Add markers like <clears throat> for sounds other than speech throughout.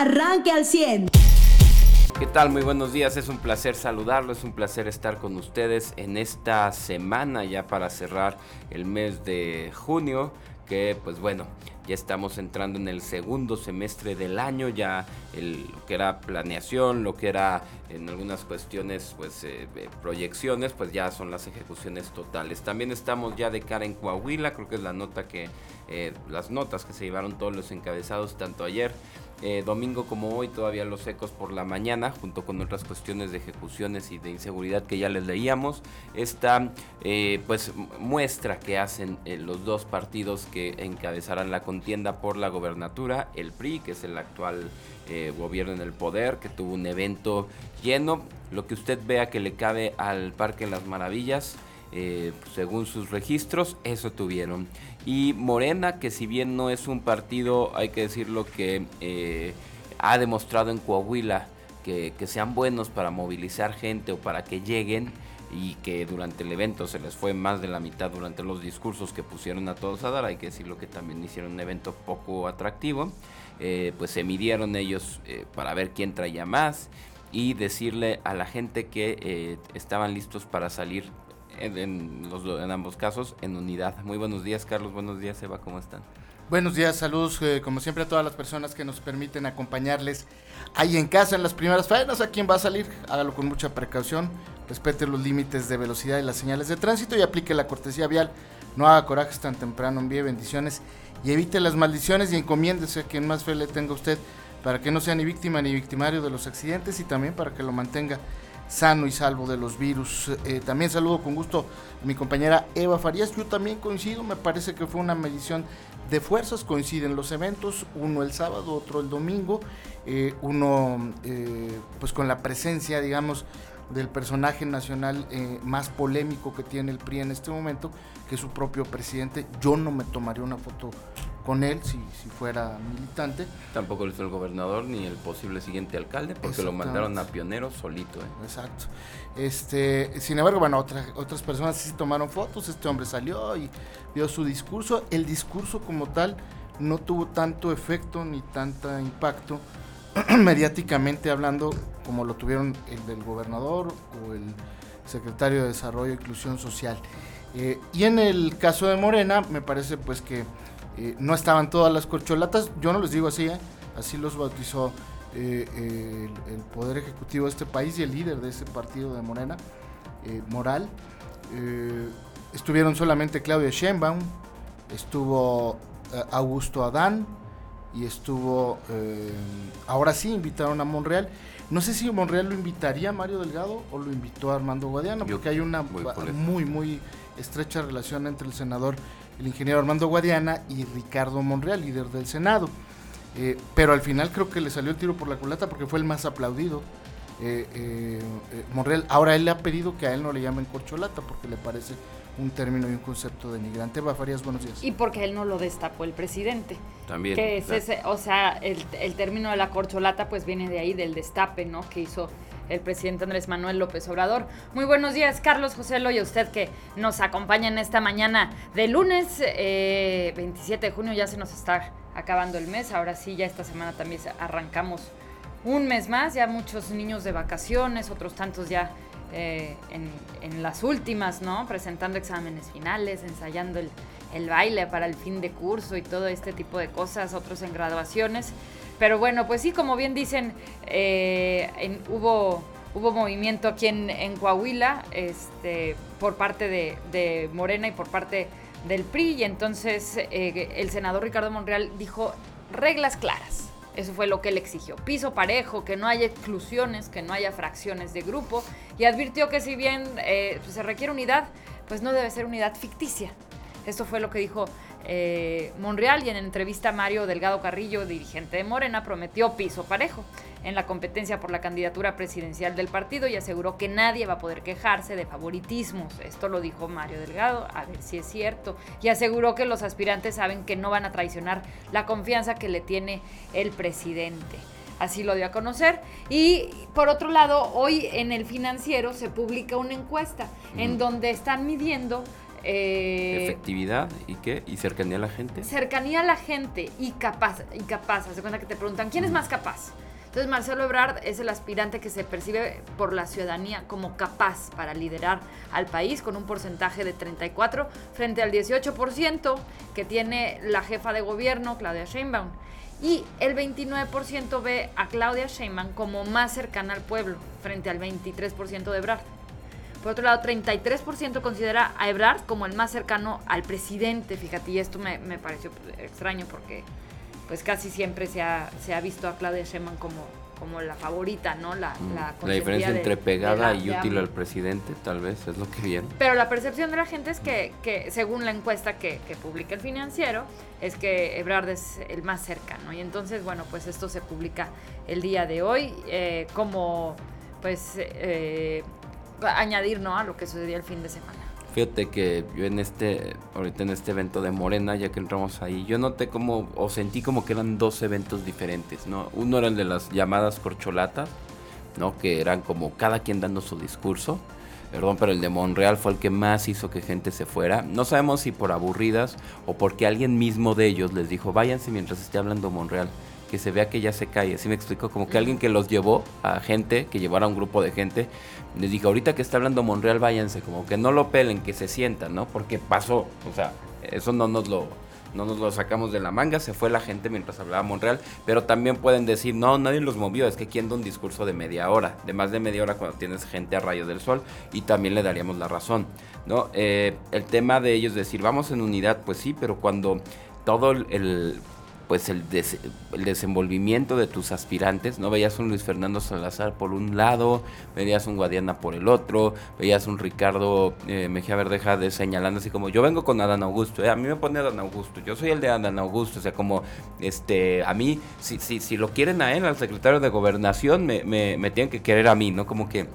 arranque al 100. ¿Qué tal? Muy buenos días, es un placer saludarlo, es un placer estar con ustedes en esta semana ya para cerrar el mes de junio, que pues bueno, ya estamos entrando en el segundo semestre del año, ya lo que era planeación, lo que era en algunas cuestiones, pues eh, proyecciones, pues ya son las ejecuciones totales. También estamos ya de cara en Coahuila, creo que es la nota que, eh, las notas que se llevaron todos los encabezados, tanto ayer eh, domingo como hoy todavía los ecos por la mañana, junto con otras cuestiones de ejecuciones y de inseguridad que ya les leíamos. Esta eh, pues muestra que hacen eh, los dos partidos que encabezarán la contienda por la gobernatura, el PRI, que es el actual gobierno en el poder, que tuvo un evento lleno, lo que usted vea que le cabe al Parque Las Maravillas. Según sus registros, eso tuvieron. Y Morena, que si bien no es un partido, hay que decirlo, que eh, ha demostrado en Coahuila que, sean buenos para movilizar gente o para que lleguen y que durante el evento se les fue más de la mitad durante los discursos que pusieron a todos a dar, hay que decirlo que también hicieron un evento poco atractivo, eh, pues se midieron ellos eh, para ver quién traía más y decirle a la gente que estaban listos para salir en, ambos casos en unidad. Muy buenos días, Carlos. Buenos días, Eva. ¿Cómo están? Buenos días, saludos eh, como siempre a todas las personas que nos permiten acompañarles ahí en casa en las primeras faenas. A quien va a salir, hágalo con mucha precaución, respete los límites de velocidad y las señales de tránsito y aplique la cortesía vial. No haga corajes tan temprano, envíe bendiciones y evite las maldiciones y encomiéndese a quien más fe le tenga usted para que no sea ni víctima ni victimario de los accidentes y también para que lo mantenga sano y salvo de los virus. Eh, también saludo con gusto a mi compañera Eva Farías. Yo también coincido, me parece que fue una medición de fuerzas, coinciden los eventos, uno el sábado, otro el domingo, eh, uno eh, pues con la presencia, digamos, del personaje nacional más polémico que tiene el PRI en este momento, que es su propio presidente. Yo no me tomaría una foto con él si, si fuera militante. Tampoco lo hizo el gobernador ni el posible siguiente alcalde, porque lo mandaron a pionero solito. ¿eh? Exacto. Este, sin embargo, bueno, otras otras personas sí tomaron fotos, este hombre salió y dio su discurso. El discurso como tal no tuvo tanto efecto ni tanto impacto <clears throat> mediáticamente hablando como lo tuvieron el del gobernador o el secretario de Desarrollo e Inclusión Social. Eh, y en el caso de Morena, me parece pues que eh, no estaban todas las corcholatas, yo no les digo así, ¿eh? así los bautizó eh, el, Poder Ejecutivo de este país y el líder de ese partido de Morena, Moral. estuvieron solamente Claudia Sheinbaum, estuvo Augusto Adán y estuvo, ahora sí invitaron a Monreal. No sé si Monreal lo invitaría a Mario Delgado o lo invitó a Armando Guadiana, porque hay una muy, muy estrecha relación entre el senador el ingeniero Armando Guadiana y Ricardo Monreal, líder del Senado. Eh, pero al final creo que le salió el tiro por la culata porque fue el más aplaudido. Eh, eh, Monreal, ahora él le ha pedido que a él no le llamen corcholata porque le parece un término y un concepto denigrante. Farías, buenos días. Y porque él no lo destapó el presidente. También. Que es ese, o sea, el, el, término de la corcholata pues viene de ahí, del destape, ¿no? Que hizo el presidente Andrés Manuel López Obrador. Muy buenos días, Carlos José Loya, usted que nos acompaña en esta mañana de lunes 27 eh, de junio, ya se nos está acabando el mes, ahora sí, ya esta semana también arrancamos un mes más, ya muchos niños de vacaciones, otros tantos ya eh, en, las últimas, ¿no? Presentando exámenes finales, ensayando el, el baile para el fin de curso y todo este tipo de cosas, otros en graduaciones. Pero bueno, pues sí, como bien dicen, eh, hubo, hubo movimiento aquí en, Coahuila este, por parte de, Morena y por parte del PRI. Y entonces eh, el senador Ricardo Monreal dijo reglas claras. Eso fue lo que él exigió. Piso parejo, que no haya exclusiones, que no haya fracciones de grupo. Y advirtió que si bien eh, se requiere unidad, pues no debe ser unidad ficticia. Esto fue lo que dijo eh, Monreal y en entrevista Mario Delgado Carrillo, dirigente de Morena, prometió piso parejo en la competencia por la candidatura presidencial del partido y aseguró que nadie va a poder quejarse de favoritismos. Esto lo dijo Mario Delgado, a ver si es cierto. Y aseguró que los aspirantes saben que no van a traicionar la confianza que le tiene el presidente. Así lo dio a conocer. Y por otro lado, hoy en el financiero se publica una encuesta en donde están midiendo Eh, Efectividad y qué? ¿Y cercanía a la gente? Cercanía a la gente y capaz, y capaz. Haz de cuenta que te preguntan, ¿quién es más capaz? Entonces Marcelo Ebrard es el aspirante que se percibe por la ciudadanía como capaz para liderar al país con un porcentaje de 34 frente al 18% que tiene la jefa de gobierno, Claudia Sheinbaum. Y el 29% ve a Claudia Sheinbaum como más cercana al pueblo frente al 23% de Ebrard. Por otro lado, 33% considera a Ebrard como el más cercano al presidente, fíjate, y esto me, me pareció extraño porque pues casi siempre se ha, se ha visto a Claudia Sheinbaum como, como la favorita, ¿no? La, Mm. la, La diferencia entre pegada de la- y útil al presidente, tal vez, es lo que viene. Pero la percepción de la gente es que, que según la encuesta que, que publica el financiero, es que Ebrard es el más cercano. Y entonces, bueno, pues esto se publica el día de hoy eh, como, pues, eh, añadir, ¿no? A lo que sucedió el fin de semana. Fíjate que yo en este, ahorita en este evento de Morena, ya que entramos ahí, yo noté como, o sentí como que eran dos eventos diferentes, ¿no? Uno era el de las llamadas corcholatas, ¿no? Que eran como cada quien dando su discurso. Perdón, pero el de Monreal fue el que más hizo que gente se fuera. No sabemos si por aburridas o porque alguien mismo de ellos les dijo, váyanse mientras esté hablando Monreal. Que se vea que ya se cae. Así me explico. Como que alguien que los llevó a gente, que llevara a un grupo de gente, les dijo, ahorita que está hablando Monreal, váyanse. Como que no lo pelen, que se sientan, ¿no? Porque pasó. O sea, eso no nos lo, no nos lo sacamos de la manga, se fue la gente mientras hablaba Monreal, pero también pueden decir, no, nadie los movió, es que quien da un discurso de media hora, de más de media hora cuando tienes gente a rayos del sol, y también le daríamos la razón, ¿no? Eh, el tema de ellos decir, vamos en unidad, pues sí, pero cuando todo el... pues el, des- el desenvolvimiento de tus aspirantes, ¿no? Veías un Luis Fernando Salazar por un lado, veías un Guadiana por el otro, veías un Ricardo eh, Mejía Verdeja de señalando así como, yo vengo con Adán Augusto, eh, a mí me pone Adán Augusto, yo soy el de Adán Augusto, o sea, como, este, a mí, si, si, si lo quieren a él, al secretario de Gobernación, me, me, me tienen que querer a mí, ¿no? Como que,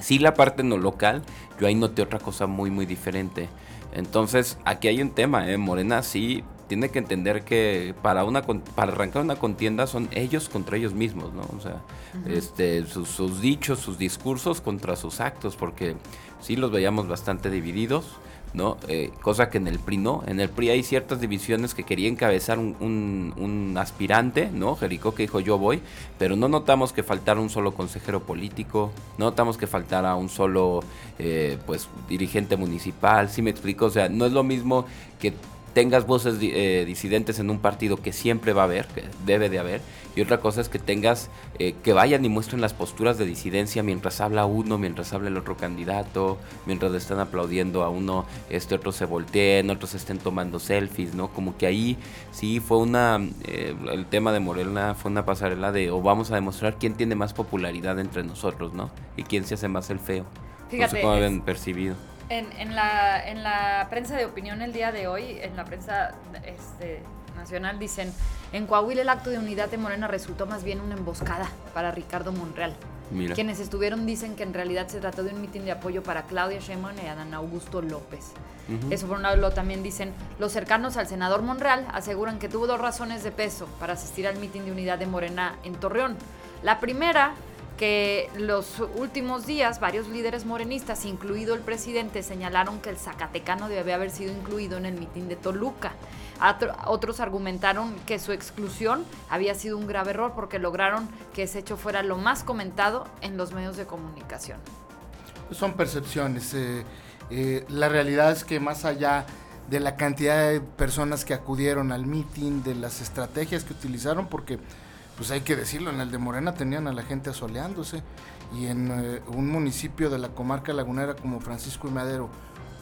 sí la parte no local, yo ahí noté otra cosa muy, muy diferente. Entonces, aquí hay un tema, ¿eh? Morena sí tiene que entender que para una para arrancar una contienda son ellos contra ellos mismos, ¿no? O sea, este, sus, sus dichos, sus discursos contra sus actos, porque sí los veíamos bastante divididos, ¿no? Eh, cosa que en el PRI no. En el PRI hay ciertas divisiones que quería encabezar un, un- un aspirante, ¿no? Jericó que dijo yo voy, pero no notamos que faltara un solo consejero político, no notamos que faltara un solo, eh, pues, dirigente municipal, ¿sí me explico? O sea, no es lo mismo que tengas voces eh, disidentes en un partido que siempre va a haber, que debe de haber, y otra cosa es que tengas, eh, que vayan y muestren las posturas de disidencia mientras habla uno, mientras habla el otro candidato, mientras le están aplaudiendo a uno, este otro se volteen, otros estén tomando selfies, ¿no? Como que ahí sí fue una, eh, el tema de Morena fue una pasarela de, o vamos a demostrar quién tiene más popularidad entre nosotros, ¿no? Y quién se hace más el feo. no Fíjate, sé cómo habían percibido. En, en la, en la prensa de opinión el día de hoy, en la prensa este, nacional, dicen, en Coahuila el acto de unidad de Morena resultó más bien una emboscada para Ricardo Monreal. Mira. Quienes estuvieron dicen que en realidad se trató de un mitin de apoyo para Claudia Sheinbaum y Adán Augusto López. Ujú. Eso por un lado lo también dicen los cercanos al senador Monreal aseguran que tuvo dos razones de peso para asistir al mitin de unidad de Morena en Torreón. La primera que los últimos días varios líderes morenistas, incluido el presidente, señalaron que el Zacatecano debe haber sido incluido en el mitin de Toluca. Otros argumentaron que su exclusión había sido un grave error porque lograron que ese hecho fuera lo más comentado en los medios de comunicación. Son percepciones. eh, eh, la realidad es que más allá de la cantidad de personas que acudieron al meeting, de las estrategias que utilizaron, porque pues hay que decirlo, en el de Morena tenían a la gente asoleándose y en eh, un municipio de la comarca lagunera como Francisco y Madero,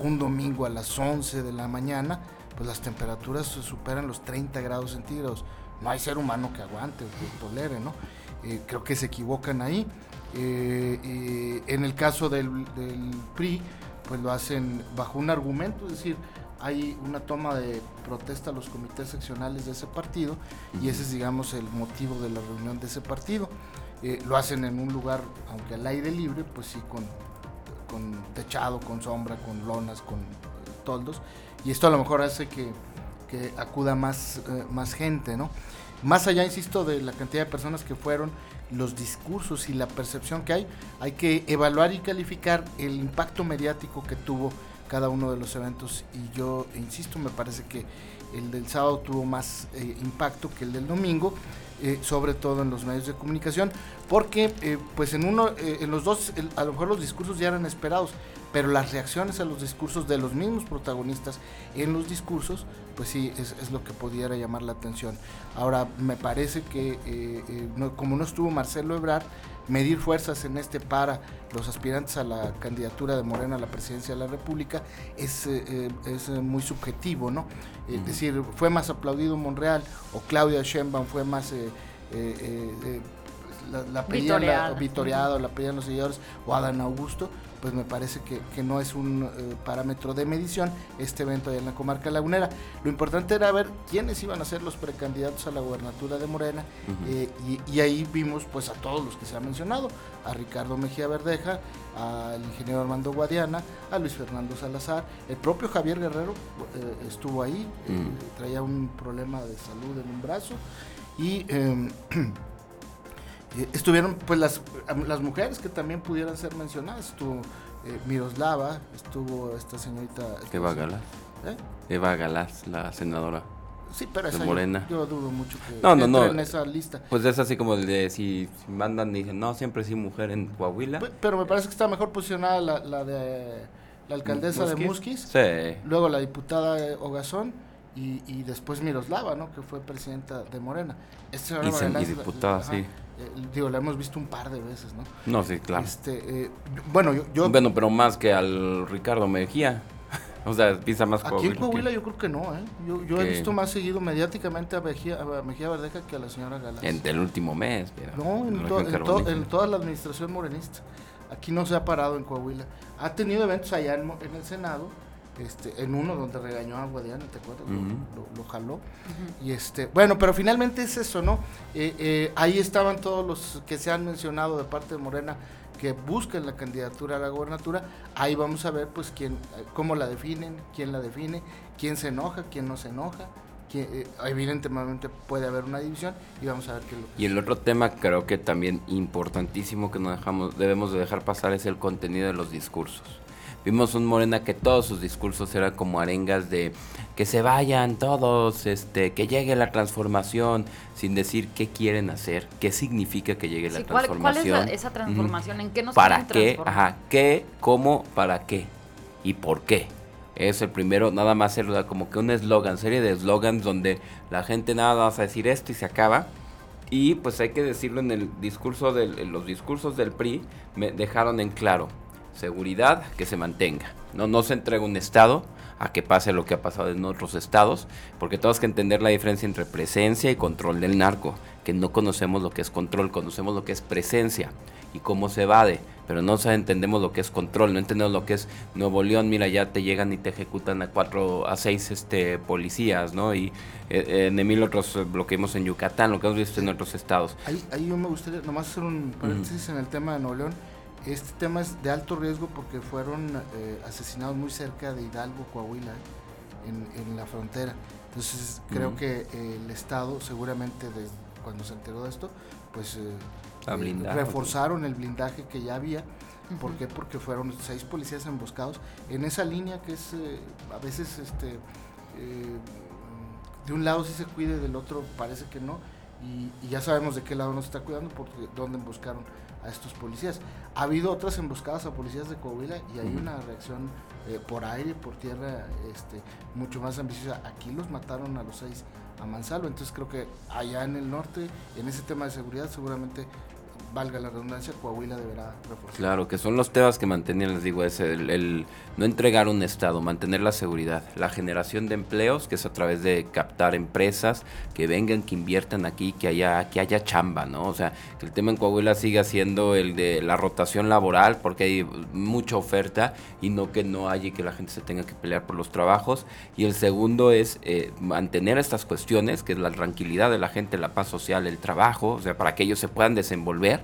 un domingo a las 11 de la mañana, pues las temperaturas superan los 30 grados centígrados. No hay ser humano que aguante o que tolere, ¿no? Eh, creo que se equivocan ahí. Eh, en el caso del, del PRI, pues lo hacen bajo un argumento, es decir, hay una toma de protesta a los comités seccionales de ese partido y ese es, digamos, el motivo de la reunión de ese partido. Eh, lo hacen en un lugar, aunque al aire libre, pues sí, con, con techado, con sombra, con lonas, con eh, toldos. Y esto a lo mejor hace que, que acuda más, eh, más gente, ¿no? Más allá, insisto, de la cantidad de personas que fueron, los discursos y la percepción que hay, hay que evaluar y calificar el impacto mediático que tuvo cada uno de los eventos y yo insisto, me parece que el del sábado tuvo más eh, impacto que el del domingo, eh, sobre todo en los medios de comunicación, porque eh, pues en uno, en los dos, a lo mejor los discursos ya eran esperados, pero las reacciones a los discursos de los mismos protagonistas en los discursos, pues sí, es, lo que pudiera llamar la atención. Ahora, me parece que como no estuvo Marcelo Ebrard, medir fuerzas en este para los aspirantes a la candidatura de Morena a la presidencia de la República es, eh, eh, es eh, muy subjetivo, ¿no? Es decir, fue más aplaudido Monreal o Claudia Sheinbaum fue más la, la vitoreado, la pedían los seguidores o Adán Augusto, pues me parece que, no es un eh, parámetro de medición este evento allá en la comarca lagunera. Lo importante era ver quiénes iban a ser los precandidatos a la gubernatura de Morena eh, y, ahí vimos pues a todos los que se han mencionado, a Ricardo Mejía Verdeja, al ingeniero Armando Guadiana, a Luis Fernando Salazar, el propio Javier Guerrero eh, estuvo ahí, traía un problema de salud en un brazo y em, <clears throat> Eh, estuvieron pues las, las mujeres que también pudieran ser mencionadas. Estuvo eh, Miroslava, estuvo esta señorita... Eva Galás. ¿Eh? Eva Galás, la senadora. Sí, pero esa Morena. Yo, dudo mucho que no, no, no. en esa lista. Pues es así como el de si, mandan y dicen, no, siempre sí mujer en Coahuila. Pero, me parece que está mejor posicionada la, la de la alcaldesa de Musquis. Sí. Luego la diputada Ogazón y, y después Miroslava, ¿no? Que fue presidenta de Morena. Esta y, y diputada, sí. Eh, digo, la hemos visto un par de veces, ¿no? No, sí, claro. Este, eh, bueno, yo, Bueno, pero más que al Ricardo Mejía. O sea, pisa más Aquí en Coahuila yo creo que no, ¿eh? Yo, yo he visto más seguido mediáticamente a Mejía, a Mejía Verdeja que a la señora Galás. En el último mes, mira. No, en, en, toda la administración morenista. Aquí no se ha parado en Coahuila. Ha tenido eventos allá en, en el Senado, este, en uno donde regañó a Guadiana, ¿te acuerdas? lo, jaló. Y este, bueno, pero finalmente es eso, ¿no? Eh, eh, ahí estaban todos los que se han mencionado de parte de Morena que busquen la candidatura a la gobernatura. Ahí vamos a ver, pues, quién, cómo la definen, quién la define, quién se enoja, quién no se enoja. Eh, evidentemente puede haber una división y vamos a ver qué lo Y el otro tema creo que también importantísimo que no dejamos, debemos de dejar pasar es el contenido de los discursos. Vimos un Morena que todos sus discursos eran como arengas de que se vayan todos, este, que llegue la transformación, sin decir qué quieren hacer, qué significa que llegue la transformación. ¿Cuál es esa transformación? ¿En qué nos ¿Para qué? Ajá, ¿qué? ¿Cómo? ¿Para qué? ¿Y por qué? Es el primero, nada más ser como que un eslogan, serie de eslogans donde la gente nada más a decir esto y se acaba. Y pues hay que decirlo en el discurso del, en los discursos del PRI, me dejaron en claro seguridad que se mantenga. No, no se entrega un Estado a que pase lo que ha pasado en otros estados, porque tenemos que entender la diferencia entre presencia y control del narco, que no conocemos lo que es control, conocemos lo que es presencia y cómo se evade, pero no entendemos lo que es control, no entendemos lo que es Nuevo León, mira, ya te llegan y te ejecutan a cuatro, a seis este, policías, ¿no? Y eh, en mil otros lo que vimos en Yucatán, lo que hemos visto en otros estados. Ahí, ahí yo me gustaría nomás hacer un paréntesis en el tema de Nuevo León este tema es de alto riesgo porque fueron eh, asesinados muy cerca de Hidalgo, Coahuila, en, la frontera. Entonces creo que el Estado seguramente desde cuando se enteró de esto, pues eh, eh, reforzaron el blindaje que ya había. ¿Por qué? Porque fueron seis policías emboscados en esa línea que es a veces este de un lado sí se cuide, del otro parece que no. Y, y ya sabemos de qué lado nos está cuidando porque dónde emboscaron a estos policías. Ha habido otras emboscadas a policías de Coahuila y hay una reacción eh, por aire, por tierra, este, mucho más ambiciosa. Aquí los mataron a los seis a Mansalvo, entonces creo que allá en el norte, en ese tema de seguridad, seguramente valga la redundancia, Coahuila deberá reforzar. Claro, que son los temas que mantenían, les digo, es el, no entregar un Estado, mantener la seguridad, la generación de empleos, que es a través de captar empresas que vengan, que inviertan aquí, que haya, que haya chamba, ¿no? O sea, que el tema en Coahuila siga siendo el de la rotación laboral, porque hay mucha oferta y no que no haya y que la gente se tenga que pelear por los trabajos. Y el segundo es eh, mantener estas cuestiones, que es la tranquilidad de la gente, la paz social, el trabajo, o sea, para que ellos se puedan desenvolver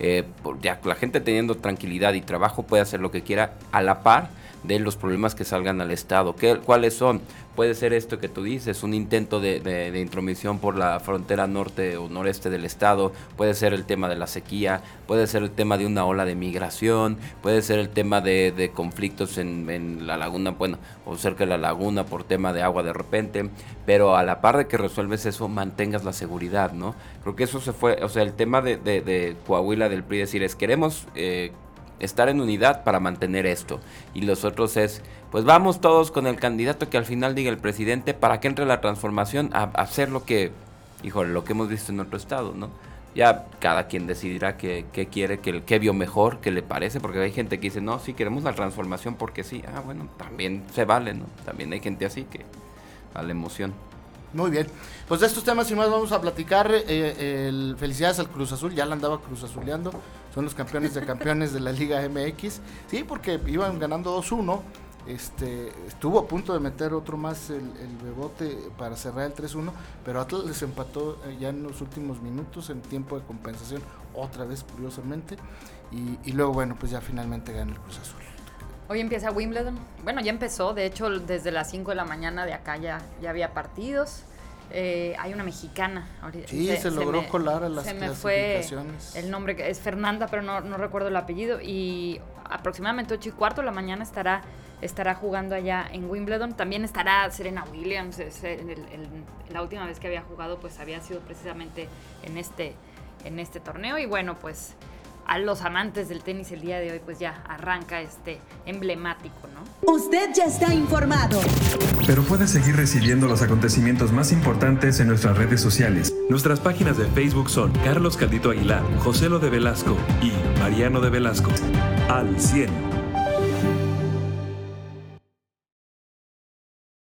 eh, ya la gente teniendo tranquilidad y trabajo puede hacer lo que quiera a la par de los problemas que salgan al Estado. ¿Qué, ¿Cuáles son? Puede ser esto que tú dices, un intento de, de, intromisión por la frontera norte o noreste del Estado, puede ser el tema de la sequía, puede ser el tema de una ola de migración, puede ser el tema de, de conflictos en, en, la laguna, bueno, o cerca de la laguna por tema de agua de repente, pero a la par de que resuelves eso, mantengas la seguridad, ¿no? Creo que eso se fue, o sea, el tema de, de Coahuila del PRI, decir, es queremos... Eh, estar en unidad para mantener esto. Y los otros es, pues vamos todos con el candidato que al final diga el presidente para que entre la transformación a, hacer lo que, híjole, lo que hemos visto en otro estado, ¿no? Ya cada quien decidirá qué, quiere, qué, qué vio mejor, qué le parece, porque hay gente que dice, no, sí queremos la transformación porque sí. Ah, bueno, también se vale, ¿no? También hay gente así que a la emoción. Muy bien. Pues de estos temas y más vamos a platicar. Eh, el, felicidades al Cruz Azul, ya la andaba Cruz Azuleando. Son los campeones de campeones de la Liga MX. Sí, porque iban ganando 2-1. Este, estuvo a punto de meter otro más el, bebote para cerrar el 3-1, pero Atlas les empató eh, ya en los últimos minutos en tiempo de compensación, otra vez curiosamente, y, y luego bueno, pues ya finalmente gana el Cruz Azul. Hoy empieza Wimbledon. Bueno, ya empezó. De hecho, desde las 5 de la mañana de acá ya, ya había partidos. Eh, hay una mexicana. Sí, se, logró colar a las Se me fue el nombre, que es Fernanda, pero no, no, recuerdo el apellido. Y aproximadamente 8 y cuarto de la mañana estará, estará jugando allá en Wimbledon. También estará Serena Williams. la última vez que había jugado, pues había sido precisamente en este, en este torneo. Y bueno, pues a los amantes del tenis el día de hoy, pues ya arranca este emblemático, ¿no? Usted ya está informado. Pero puede seguir recibiendo los acontecimientos más importantes en nuestras redes sociales. Nuestras páginas de Facebook son Carlos Caldito Aguilar, José Lo de Velasco y Mariano de Velasco. Al 100.